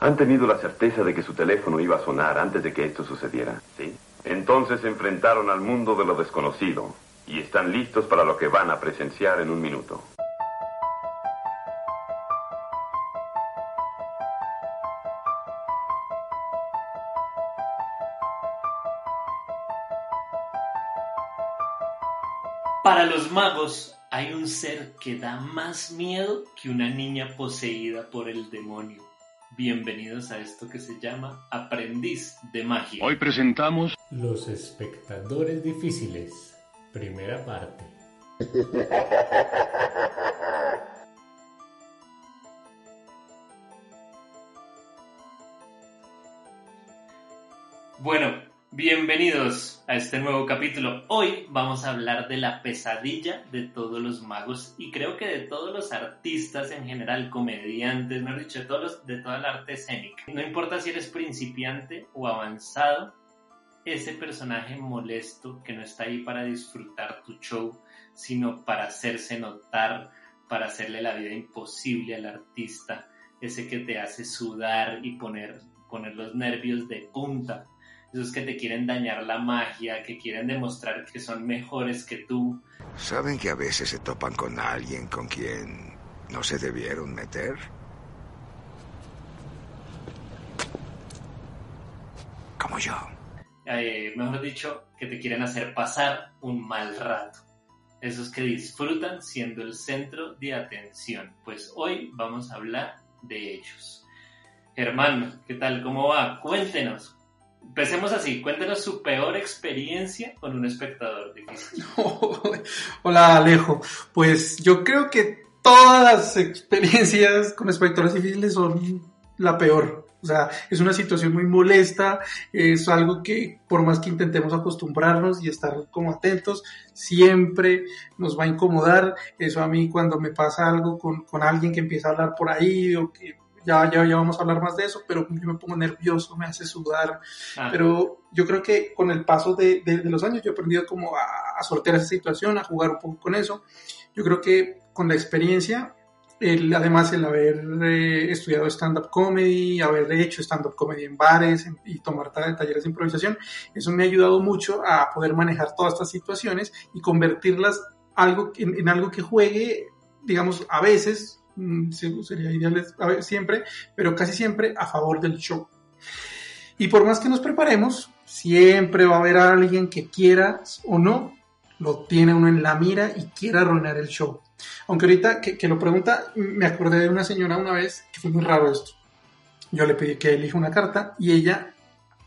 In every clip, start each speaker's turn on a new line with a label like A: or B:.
A: Han tenido la certeza de que su teléfono iba a sonar antes de que esto sucediera, ¿sí? Entonces se enfrentaron al mundo de lo desconocido y están listos para lo que van a presenciar en un minuto.
B: Para los magos hay un ser que da más miedo que una niña poseída por el demonio. Bienvenidos a esto que se llama Aprendiz de Magia.
C: Hoy presentamos
D: Los espectadores difíciles, primera parte.
B: Bueno, bienvenidos a este nuevo capítulo. Hoy vamos a hablar de la pesadilla de todos los magos y creo que de todos los artistas en general, comediantes, mejor dicho, de, todos los- de toda la arte escénica. No importa si eres principiante o avanzado, ese personaje molesto que no está ahí para disfrutar tu show, sino para hacerse notar, para hacerle la vida imposible al artista, ese que te hace sudar y poner, poner los nervios de punta, esos que te quieren dañar la magia, que quieren demostrar que son mejores que tú.
E: ¿Saben que a veces se topan con alguien con quien no se debieron meter? Como yo.
B: eh, mejor dicho, que te quieren hacer pasar un mal rato. Esos que disfrutan siendo el centro de atención. Pues hoy vamos a hablar de ellos. Germán, ¿qué tal? ¿Cómo va? Cuéntenos. Empecemos así, cuéntenos su peor experiencia con un espectador difícil.
F: Hola Alejo, pues yo creo que todas las experiencias con espectadores difíciles son la peor. O sea, es una situación muy molesta, es algo que por más que intentemos acostumbrarnos y estar como atentos, siempre nos va a incomodar. Eso a mí cuando me pasa algo con, con alguien que empieza a hablar por ahí o que ya, ya, ya vamos a hablar más de eso, pero yo me pongo nervioso, me hace sudar,
B: Ah,
F: pero yo creo que con el paso de, de- de los años yo he aprendido como a, a sortear esa situación, a jugar un poco con eso. Yo creo que con la experiencia, el- además el haber eh, estudiado stand-up comedy, haber hecho stand-up comedy en bares en- y tomar ta- talleres de improvisación, eso me ha ayudado mucho a poder manejar todas estas situaciones y convertirlas algo, en, en algo que juegue, digamos, a veces, sería ideal siempre, pero casi siempre a favor del show. Y por más que nos preparemos, siempre va a haber alguien que quiera o no, lo tiene uno en la mira y quiera arruinar el show. Aunque ahorita que, que lo pregunta, me acordé de una señora una vez que fue muy raro esto. Yo le pedí que elija una carta y ella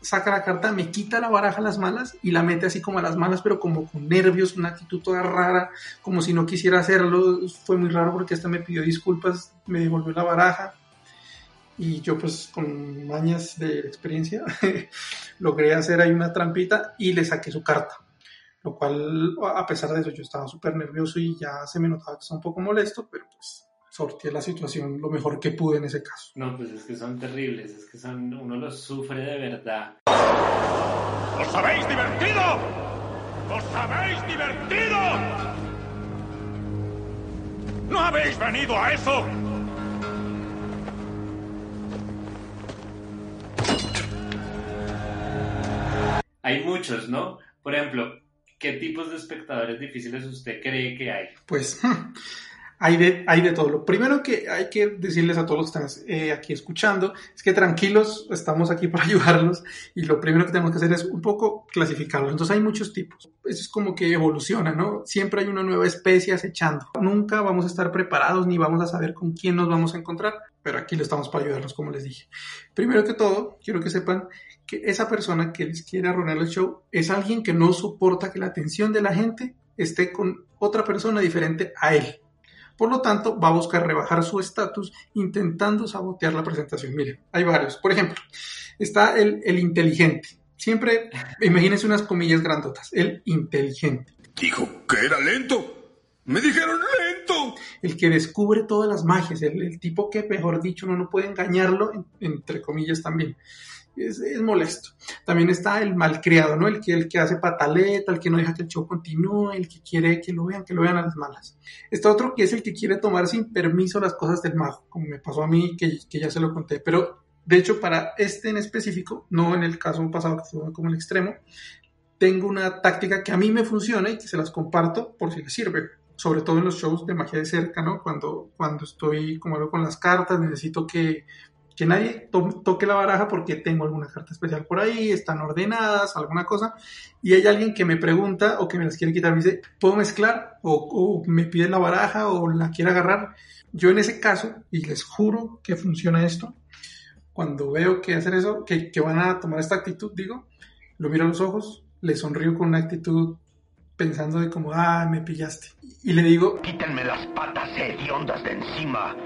F: saca la carta, me quita la baraja a las malas y la mete así como a las malas, pero como con nervios, una actitud toda rara, como si no quisiera hacerlo. Fue muy raro porque hasta me pidió disculpas, me devolvió la baraja y yo pues con mañas de experiencia logré hacer ahí una trampita y le saqué su carta. Lo cual, a pesar de eso, yo estaba súper nervioso y ya se me notaba que estaba un poco molesto, pero pues sorteé la situación lo mejor que pude en ese caso.
B: No, pues es que son terribles, es que son, uno los sufre de verdad.
C: ¿Os habéis divertido? ¿Os habéis divertido? ¿No habéis venido a eso?
B: Hay muchos, ¿no? Por ejemplo, ¿qué tipos de espectadores difíciles usted cree que hay?
F: Pues hay de, hay de todo. Lo primero que hay que decirles a todos los que están eh, aquí escuchando es que tranquilos, estamos aquí para ayudarlos y lo primero que tenemos que hacer es un poco clasificarlos. Entonces hay muchos tipos. Eso es como que evoluciona, ¿no? Siempre hay una nueva especie acechando. Nunca vamos a estar preparados ni vamos a saber con quién nos vamos a encontrar, pero aquí lo estamos para ayudarlos, como les dije. Primero que todo, quiero que sepan que esa persona que les quiere arruinar el show es alguien que no soporta que la atención de la gente esté con otra persona diferente a él. Por lo tanto, va a buscar rebajar su estatus intentando sabotear la presentación. Miren, hay varios. Por ejemplo, está el, el inteligente. Siempre, imagínense unas comillas grandotas. El inteligente.
E: Dijo que era lento. Me dijeron lento.
F: El que descubre todas las magias. El, el tipo que, mejor dicho, uno no puede engañarlo, en- entre comillas también. Es, es molesto. También está el malcriado, ¿no? El que, el que hace pataleta, el que no deja que el show continúe, el que quiere que lo vean, que lo vean a las malas. Está otro que es el que quiere tomar sin permiso las cosas del mago, como me pasó a mí, que, que ya se lo conté. Pero De hecho, para este en específico, no en el caso pasado que fue como el extremo, tengo una táctica que a mí me funciona y que se las comparto por si les sirve. Sobre todo en los shows de magia de cerca, ¿no? Cuando, cuando estoy como algo con las cartas, necesito que, que nadie to- toque la baraja porque tengo alguna carta especial por ahí, están ordenadas, alguna cosa, y hay alguien que me pregunta o que me las quiere quitar, me dice, ¿puedo mezclar? O, me pide la baraja o la quiere agarrar. Yo en ese caso, y les juro que funciona esto, cuando veo que hacen eso, que, que van a tomar esta actitud, digo, lo miro a los ojos, le sonrío con una actitud pensando de como, ah, me pillaste. Y le digo,
C: Quítenme las patas hediondas de encima.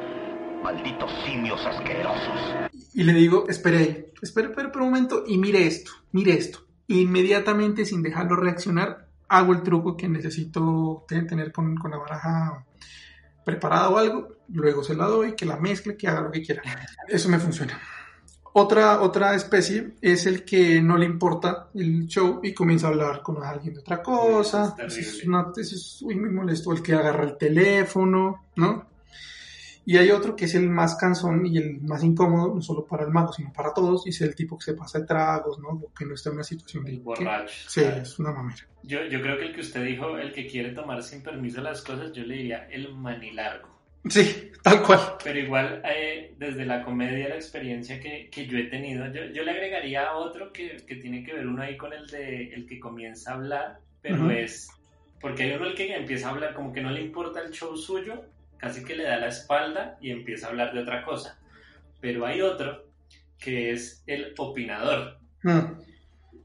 C: Malditos simios asquerosos.
F: y le digo, espere ahí, espere, espere, un momento y mire esto, mire esto. Inmediatamente, sin dejarlo reaccionar, hago el truco que necesito te- tener con, con la baraja preparada o algo, luego se la doy, que la mezcle, que haga lo que quiera. Eso me funciona. Otra, otra especie es el que no le importa el show y comienza a hablar con alguien de otra cosa.
B: Es
F: Eso es,
B: terrible.
F: una- eso es uy, muy molesto. El que agarra el teléfono, ¿no? Y hay otro que es el más cansón y el más incómodo, no solo para el mago, sino para todos, y es el tipo que se pasa de tragos, ¿no? O que no está en una situación de...
B: Borracho.
F: Sí, es una mamera.
B: Yo, yo creo que el que usted dijo, el que quiere tomar sin permiso las cosas, yo le diría el manilargo.
F: Sí, tal cual.
B: Pero igual, eh, desde la comedia, la experiencia que, que yo he tenido, yo, yo le agregaría otro que, que tiene que ver uno ahí con el de el que comienza a hablar, pero
F: Ujú.
B: es, porque hay uno el que empieza a hablar como que no le importa el show suyo, casi que le da la espalda y empieza a hablar de otra cosa. Pero hay otro que es el opinador,
F: Mm,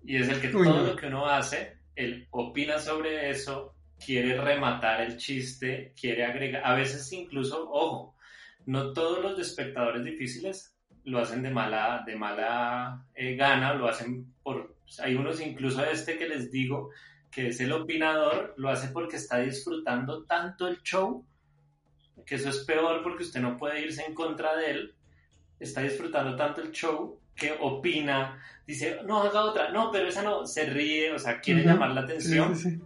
B: y es el que
F: Uy,
B: todo
F: no.
B: lo que uno hace, él opina sobre eso, quiere rematar el chiste, quiere agregar, a veces incluso, ojo, no todos los espectadores difíciles lo hacen de mala, de mala eh, gana, lo hacen por, hay unos incluso este que les digo, que es el opinador, lo hace porque está disfrutando tanto el show, que eso es peor porque usted no puede irse en contra de él, está disfrutando tanto el show que opina, dice, no, haga otra, no, pero esa no, se ríe, o sea, quiere llamar la
F: sí,
B: atención,
F: sí, sí.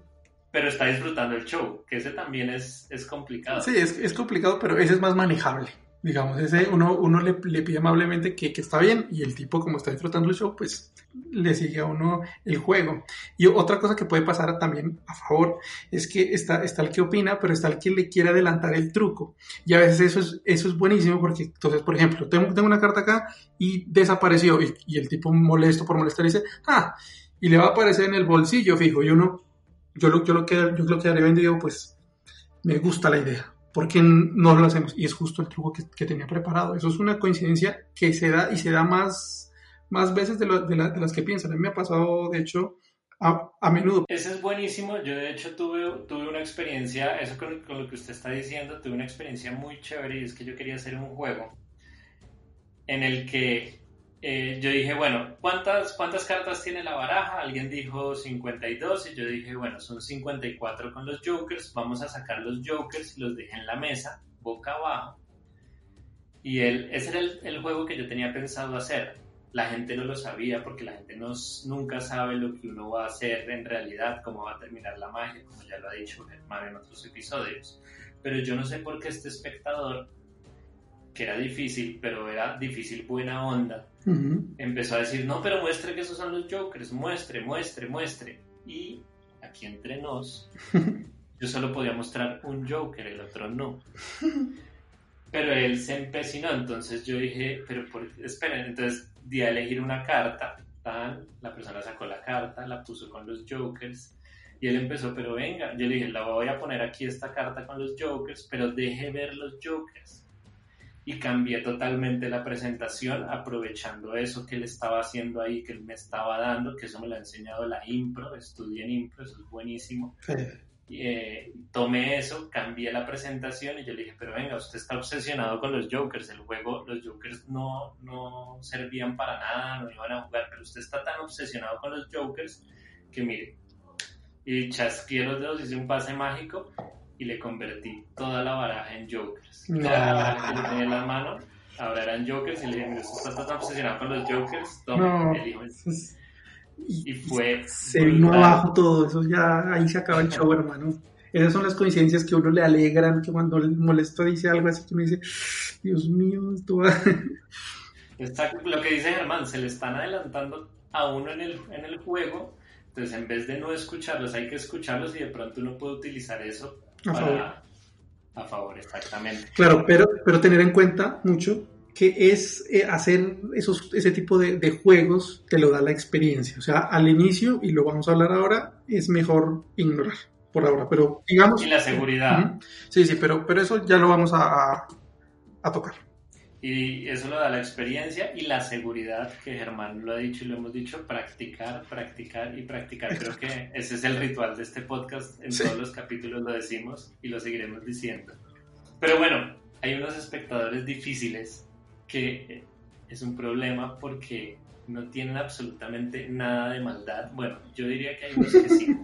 B: pero está disfrutando el show, que ese también es, es complicado.
F: Sí, es, es complicado, pero ese es más manejable. Digamos, ese uno, uno le, le pide amablemente que, que está bien y el tipo como está disfrutando el show, pues le sigue a uno el juego. Y otra cosa que puede pasar también a favor es que está, está el que opina, pero está el que le quiere adelantar el truco. Y a veces eso es, eso es buenísimo porque entonces, por ejemplo, tengo, tengo una carta acá y desapareció y, el tipo molesto por molestar dice, ah, y le va a aparecer en el bolsillo fijo y uno, yo lo, yo lo, que, yo lo quedaré digo, pues me gusta la idea. ¿Por qué no lo hacemos? Y es justo el truco que, que tenía preparado. Eso es una coincidencia que se da y se da más, más veces de, lo- de de las que piensan. A mí me ha pasado, de hecho, a, menudo.
B: Ese es buenísimo. Yo, de hecho, tuve, tuve una experiencia, eso con, lo que usted está diciendo, tuve una experiencia muy chévere y es que yo quería hacer un juego en el que eh, yo dije, bueno, ¿cuántas, ¿cuántas cartas tiene la baraja? Alguien dijo 52 y yo dije, bueno, son 54 con los jokers, vamos a sacar los jokers y los dejé en la mesa, boca abajo. Y él, ese era el, el juego que yo tenía pensado hacer. La gente no lo sabía porque la gente no, nunca sabe lo que uno va a hacer en realidad, cómo va a terminar la magia, como ya lo ha dicho Germán en otros episodios. Pero yo no sé por qué este espectador, que era difícil, pero era difícil buena onda, empezó a decir, no, pero muestre que esos son los Jokers, muestre, muestre, muestre. Y aquí entre nos, yo solo podía mostrar un Joker, el otro no. Pero él se empecinó, entonces yo dije, pero por, esperen, entonces di a elegir una carta, la persona sacó la carta, la puso con los Jokers, y él empezó, pero venga, yo le dije, la voy a poner aquí esta carta con los Jokers, pero deje ver los Jokers y cambié totalmente la presentación aprovechando eso que él estaba haciendo ahí, que él me estaba dando, que eso me lo ha enseñado la impro, estudié en impro, eso es buenísimo. Eh, tomé eso, cambié la presentación y yo le dije, pero venga, usted está obsesionado con los Jokers, el juego, los Jokers no, no servían para nada, no iban a jugar, pero usted está tan obsesionado con los Jokers que mire, y chasqué los dedos, hice un pase mágico y le convertí toda la baraja en Jokers.
F: No.
B: La baraja que tenía en la mano, ahora eran Jokers y le dije, mire, usted está tan obsesionado con los Jokers, tome,
F: No. es- y-
B: Y fue
F: se vino abajo todo. Eso ya, ahí se acaba el show, hermano. Esas son las coincidencias que a uno le alegran, que cuando el molesto dice algo así que uno dice, Dios mío, esto va...
B: Exacto, lo que dice Germán, se le están adelantando a uno en el, en el juego, entonces en vez de no escucharlos, hay que escucharlos y de pronto uno puede utilizar eso
F: A
B: para...
F: favor.
B: A favor, exactamente.
F: Claro, pero, pero tener en cuenta mucho que es eh, hacer esos, ese tipo de, de juegos te lo da la experiencia. O sea, al inicio, y lo vamos a hablar ahora, es mejor ignorar por ahora. Pero digamos...
B: Y la seguridad.
F: Sí, sí, pero, pero eso ya lo vamos a, a- a tocar.
B: Y eso lo da la experiencia y la seguridad, que Germán lo ha dicho y lo hemos dicho, practicar, practicar y practicar. Creo que ese es el ritual de este podcast. En
F: Sí.
B: todos los capítulos lo decimos y lo seguiremos diciendo. Pero bueno, hay unos espectadores difíciles que es un problema porque no tienen absolutamente nada de maldad. Bueno, yo diría que hay unos que sí,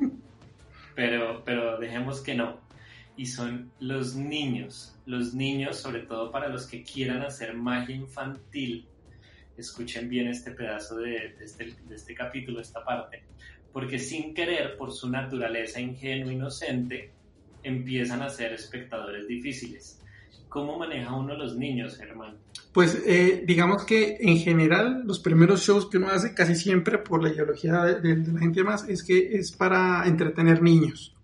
B: pero, pero dejemos que no y son los niños. Los niños, sobre todo para los que quieran hacer magia infantil, escuchen bien este pedazo de, de este, de este capítulo, esta parte, porque sin querer, por su naturaleza ingenua, inocente, empiezan a ser espectadores difíciles. ¿Cómo maneja uno los niños, Germán?
F: Pues eh, digamos que en general los primeros shows que uno hace casi siempre por la ideología de, de- de la gente más es que es para entretener niños.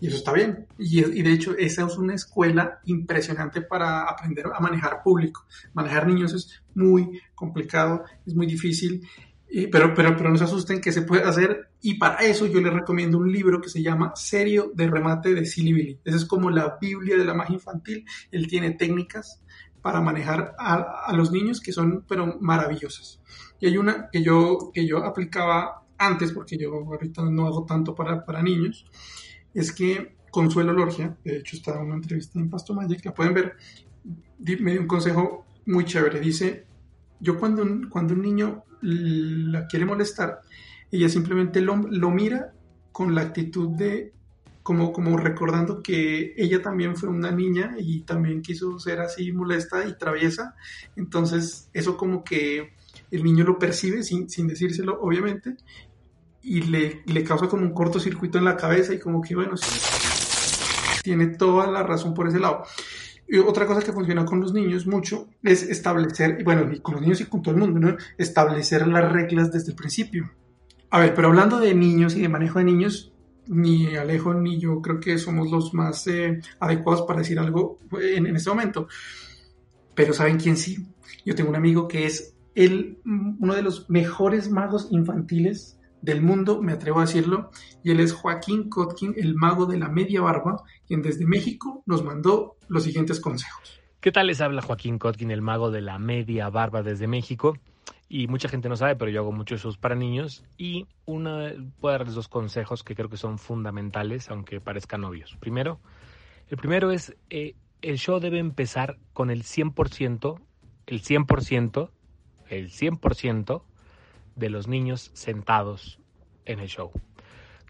F: Y eso está bien. Y, y de hecho esa es una escuela impresionante para aprender a manejar público. Manejar niños es muy complicado, es muy difícil. Y- pero, pero, pero no se asusten que se puede hacer y para eso yo les recomiendo un libro que se llama Serio de Remate de Silly Billy. Esa es como la Biblia de la magia infantil. Él tiene técnicas para manejar a, a los niños que son pero maravillosas. Y hay una que yo, que yo aplicaba antes, porque yo ahorita no hago tanto para, para niños, es que Consuelo Lorgia, de hecho está en una entrevista en Pasto Magic, la pueden ver, me dio un consejo muy chévere. Dice, yo cuando un, cuando un niño la quiere molestar, ella simplemente lo, lo mira con la actitud de como, como recordando que ella también fue una niña y también quiso ser así molesta y traviesa. Entonces, eso como que el niño lo percibe sin, sin decírselo, obviamente, y le, le causa como un cortocircuito en la cabeza y como que, bueno, sí, tiene toda la razón por ese lado. Y otra cosa que funciona con los niños mucho es establecer, bueno, y con los niños y con todo el mundo. Establecer las reglas desde el principio. A ver, pero hablando de niños y de manejo de niños, ni Alejo ni yo creo que somos los más eh, adecuados para decir algo en, en este momento. Pero ¿saben quién sí? Yo tengo un amigo que es el, uno de los mejores magos infantiles del mundo, me atrevo a decirlo, y él es Joaquín Kotkin, el mago de la media barba, quien desde México nos mandó los siguientes consejos.
G: ¿Qué tal les habla Joaquín Kotkin, el mago de la media barba desde México? Y mucha gente no sabe, pero yo hago muchos shows para niños y una, puedo darles dos consejos que creo que son fundamentales, aunque parezcan obvios. Primero, el primero es, eh, el show debe empezar con el 100%, el 100%, el 100% de los niños sentados en el show.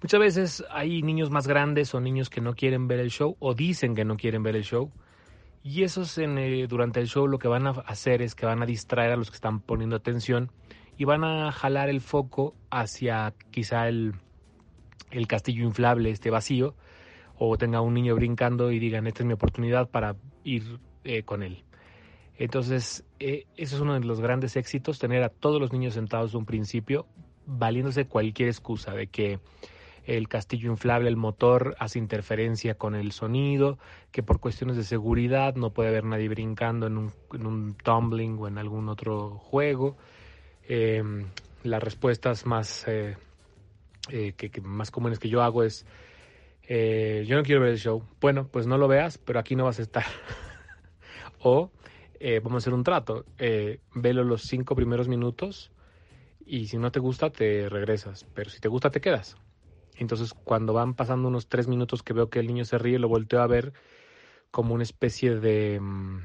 G: Muchas veces hay niños más grandes o niños que no quieren ver el show o dicen que no quieren ver el show. Y esos eh, durante el show lo que van a hacer es que van a distraer a los que están poniendo atención y van a jalar el foco hacia quizá el, el castillo inflable, este vacío, o tenga un niño brincando y digan, esta es mi oportunidad para ir eh, con él. Entonces, eh, eso es uno de los grandes éxitos, tener a todos los niños sentados de un principio, valiéndose cualquier excusa de que el castillo inflable, el motor hace interferencia con el sonido, que por cuestiones de seguridad no puede haber nadie brincando en un, en un tumbling o en algún otro juego. Eh, las respuestas más, eh, eh, que, que más comunes que yo hago es, eh, yo no quiero ver el show. Bueno, pues no lo veas, pero aquí no vas a estar. o eh, vamos a hacer un trato, eh, velo los cinco primeros minutos y si no te gusta te regresas, pero si te gusta te quedas. Entonces, cuando van pasando unos tres minutos que veo que el niño se ríe, lo volteo a ver como una especie de... mm,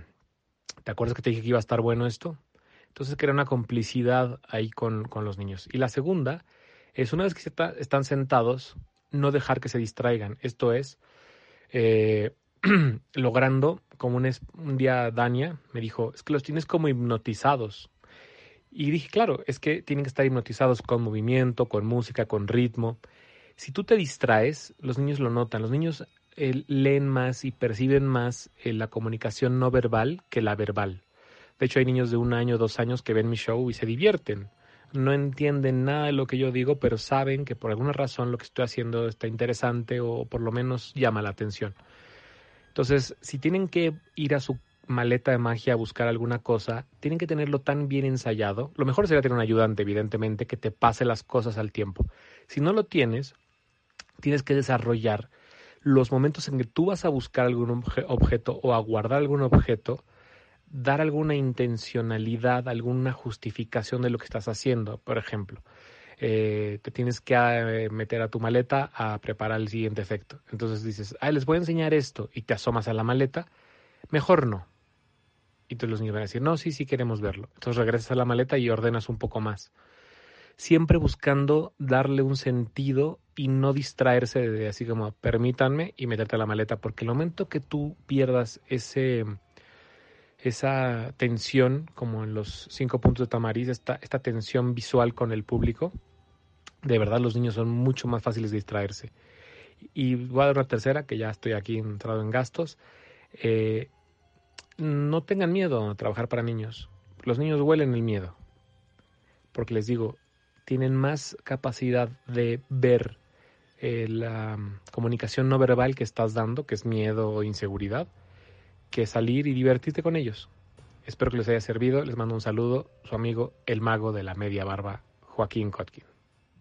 G: ¿Te acuerdas que te dije que iba a estar bueno esto? Entonces, crea una complicidad ahí con, con los niños. Y la segunda es, una vez que están sentados, no dejar que se distraigan. Esto es, eh, logrando, como un, un día Dania me dijo, es que los tienes como hipnotizados. Y dije, claro, es que tienen que estar hipnotizados con movimiento, con música, con ritmo. Si tú te distraes, los niños lo notan. Los niños eh, leen más y perciben más eh, la comunicación no verbal que la verbal. De hecho, hay niños de un año, dos años que ven mi show y se divierten. No entienden nada de lo que yo digo, pero saben que por alguna razón lo que estoy haciendo está interesante o por lo menos llama la atención. Entonces, si tienen que ir a su maleta de magia a buscar alguna cosa, tienen que tenerlo tan bien ensayado. Lo mejor sería tener un ayudante, evidentemente, que te pase las cosas al tiempo. Si no lo tienes, tienes que desarrollar los momentos en que tú vas a buscar algún objeto o a guardar algún objeto, dar alguna intencionalidad, alguna justificación de lo que estás haciendo. Por ejemplo, eh, te tienes que eh, meter a tu maleta a preparar el siguiente efecto. Entonces dices, ah, les voy a enseñar esto y te asomas a la maleta. Mejor no. Y entonces los niños van a decir, no, sí, sí queremos verlo. Entonces regresas a la maleta y ordenas un poco más. Siempre buscando darle un sentido y no distraerse de así como permítanme y meterte a la maleta, porque el momento que tú pierdas ese, esa tensión, como en los cinco puntos de Tamariz, esta, esta tensión visual con el público, de verdad los niños son mucho más fáciles de distraerse. Y voy a dar una tercera, que ya estoy aquí entrado en gastos. Eh, no tengan miedo a trabajar para niños. Los niños huelen el miedo. Porque les digo, tienen más capacidad de ver eh, la comunicación no verbal que estás dando, que es miedo o inseguridad, que salir y divertirte con ellos. Espero que les haya servido. Les mando un saludo. Su amigo, el mago de la media barba, Joaquín Kotkin.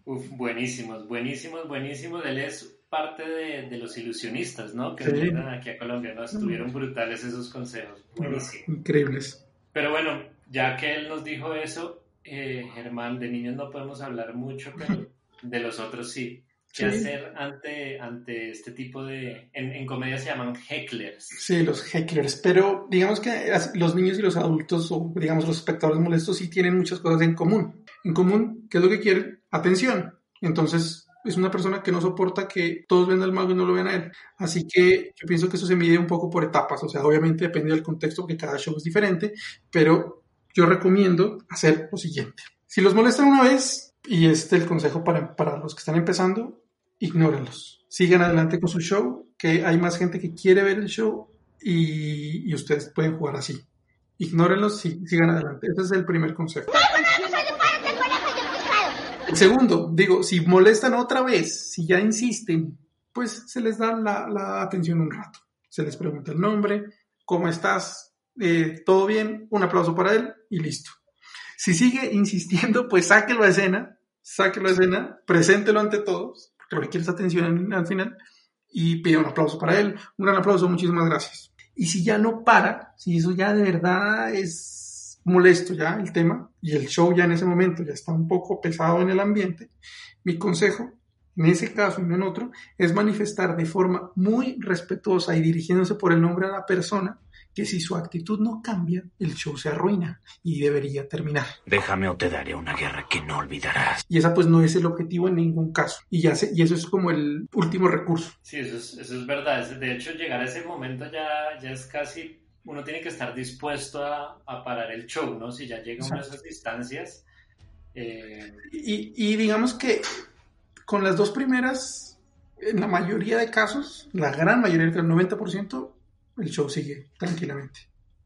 B: Uf, buenísimos, buenísimos, buenísimos. Él es parte de, los ilusionistas, ¿no? Que vinieron aquí a Colombia, ¿no? Estuvieron brutales esos consejos. Buenísimo.
F: Increíbles.
B: Pero bueno, ya que él nos dijo eso, eh, Germán, de niños no podemos hablar mucho, pero de los otros sí. ¿Qué hacer ante, ante este tipo de... En, en, comedia se llaman hecklers.
F: Sí, los hecklers, pero digamos que los niños y los adultos, o digamos los espectadores molestos, sí tienen muchas cosas en común. En común, ¿qué es lo que quieren? Atención. Entonces, es una persona que no soporta que todos vean al mago y no lo vean a él. Así que yo pienso que eso se mide un poco por etapas, o sea, obviamente depende del contexto porque cada show es diferente, pero yo recomiendo hacer lo siguiente. Si los molestan una vez, y este es el consejo para, para los que están empezando, ignórenlos. Sigan adelante con su show, que hay más gente que quiere ver el show y, y ustedes pueden jugar así. Ignórenlos y sigan adelante. Ese es el primer consejo. Segundo, digo, si molestan otra vez, si ya insisten, pues se les da la, atención un rato. Se les pregunta el nombre, ¿cómo estás? Eh, ¿Todo bien? Un aplauso para él y listo. Si sigue insistiendo, pues sáquelo a escena, sáquelo a escena, preséntelo ante todos, porque lo que atención al final, y pide un aplauso para él. Un gran aplauso, muchísimas gracias. Y si ya no para, si eso ya de verdad es molesto ya el tema y el show ya en ese momento ya está un poco pesado en el ambiente, mi consejo, en ese caso y no en otro, es manifestar de forma muy respetuosa y dirigiéndose por el nombre de la persona que si su actitud no cambia, el show se arruina y debería terminar.
C: Déjame o te daré una guerra que no olvidarás.
F: Y esa pues no es el objetivo en ningún caso. Y, ya y eso es como el último recurso.
B: Sí, eso es, eso es verdad. De hecho, llegar a ese momento ya, ya es casi uno tiene que estar dispuesto a, parar el show, ¿no? Si ya llega a esas distancias.
F: Eh, y, digamos que con las dos primeras, en la mayoría de casos, la gran mayoría, el 90%, el show sigue tranquilamente.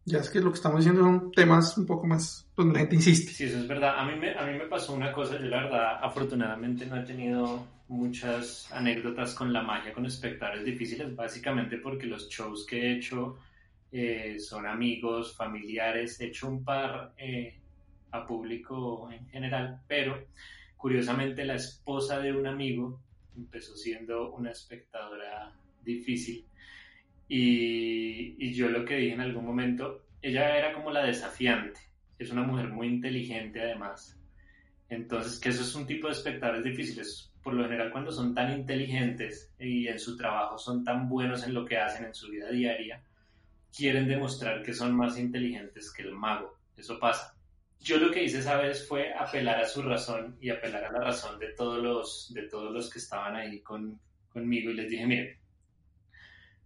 F: Ya es que lo que estamos diciendo son temas un poco más donde la gente insiste.
B: Sí, eso es verdad. A mí me, a mí me pasó una cosa, yo la verdad, afortunadamente no he tenido muchas anécdotas con la magia, con espectadores difíciles, básicamente porque los shows que he hecho eh, son amigos, familiares, he hecho un par eh, a público en general, pero curiosamente la esposa de un amigo empezó siendo una espectadora difícil. Y, y yo lo que dije en algún momento, ella era como la desafiante, es una mujer muy inteligente además, entonces que eso es un tipo de espectadores difíciles, por lo general cuando son tan inteligentes y en su trabajo son tan buenos en lo que hacen en su vida diaria, quieren demostrar que son más inteligentes que el mago. Eso pasa. Yo lo que hice esa vez fue apelar a su razón y apelar a la razón de todos los, de todos los que estaban ahí con, conmigo y les dije, miren,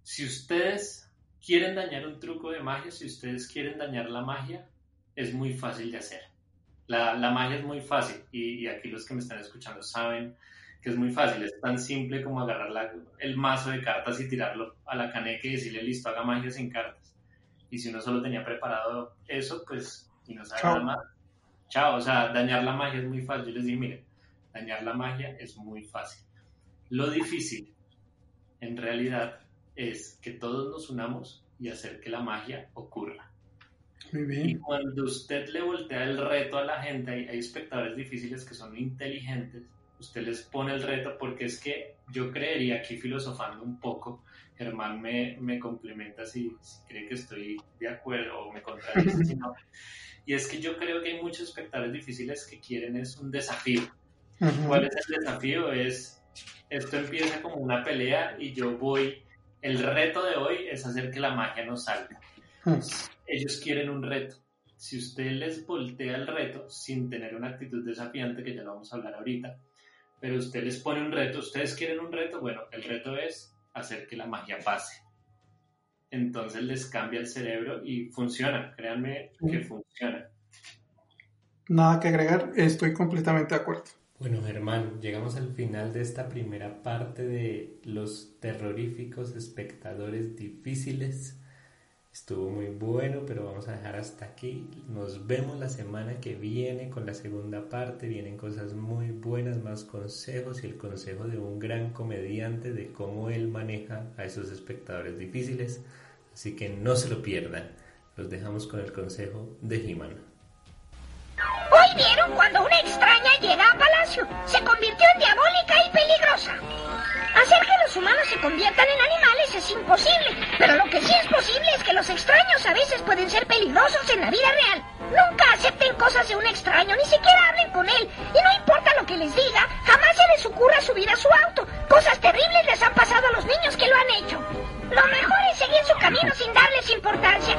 B: si ustedes quieren dañar un truco de magia, si ustedes quieren dañar la magia, es muy fácil de hacer. La, la magia es muy fácil y, y, aquí los que me están escuchando saben que es muy fácil, es tan simple como agarrar el mazo de cartas y tirarlo a la caneca y decirle listo, haga magia sin cartas. Y si uno solo tenía preparado eso, pues, y no sabe nada más, chao, o sea, dañar la magia es muy fácil. Yo les dije, miren, dañar la magia es muy fácil. Lo difícil, en realidad, es que todos nos unamos y hacer que la magia ocurra.
F: Muy
B: Y
F: bien.
B: cuando usted le voltea el reto a la gente, hay, hay espectadores difíciles que son inteligentes, usted les pone el reto porque es que yo creería, aquí filosofando un poco, Germán me, me complementa si, si cree que estoy de acuerdo o me contradice si no. Y es que yo creo que hay muchos espectadores difíciles que quieren es un desafío. ¿Cuál es el desafío? Es, esto empieza como una pelea y yo voy, el reto de hoy es hacer que la magia no salga ellos quieren un reto. Si usted les voltea el reto sin tener una actitud desafiante, que ya lo vamos a hablar ahorita, pero usted les pone un reto, ustedes quieren un reto, bueno, el reto es hacer que la magia pase. Entonces les cambia el cerebro y funciona, créanme que funciona.
F: Nada que agregar, estoy completamente de acuerdo.
D: Bueno, Germán, llegamos al final de esta primera parte de los terroríficos espectadores difíciles. Estuvo muy bueno, pero vamos a dejar hasta aquí. Nos vemos la semana que viene con la segunda parte. Vienen cosas muy buenas, más consejos y el consejo de un gran comediante de cómo él maneja a esos espectadores difíciles. Así que no se lo pierdan. Los dejamos con el consejo de He-Man.
H: Hoy vieron cuando una extraña llega a Palacio. Se convirtió en diabólica y peligrosa. Hacer que humanos se conviertan en animales es imposible, pero lo que sí es posible es que los extraños a veces pueden ser peligrosos en la vida real. Nunca acepten cosas de un extraño, ni siquiera hablen con él. Y no importa lo que les diga, jamás se les ocurra subir a su auto. Cosas terribles les han pasado a los niños que lo han hecho. Lo mejor es seguir su camino sin darles importancia.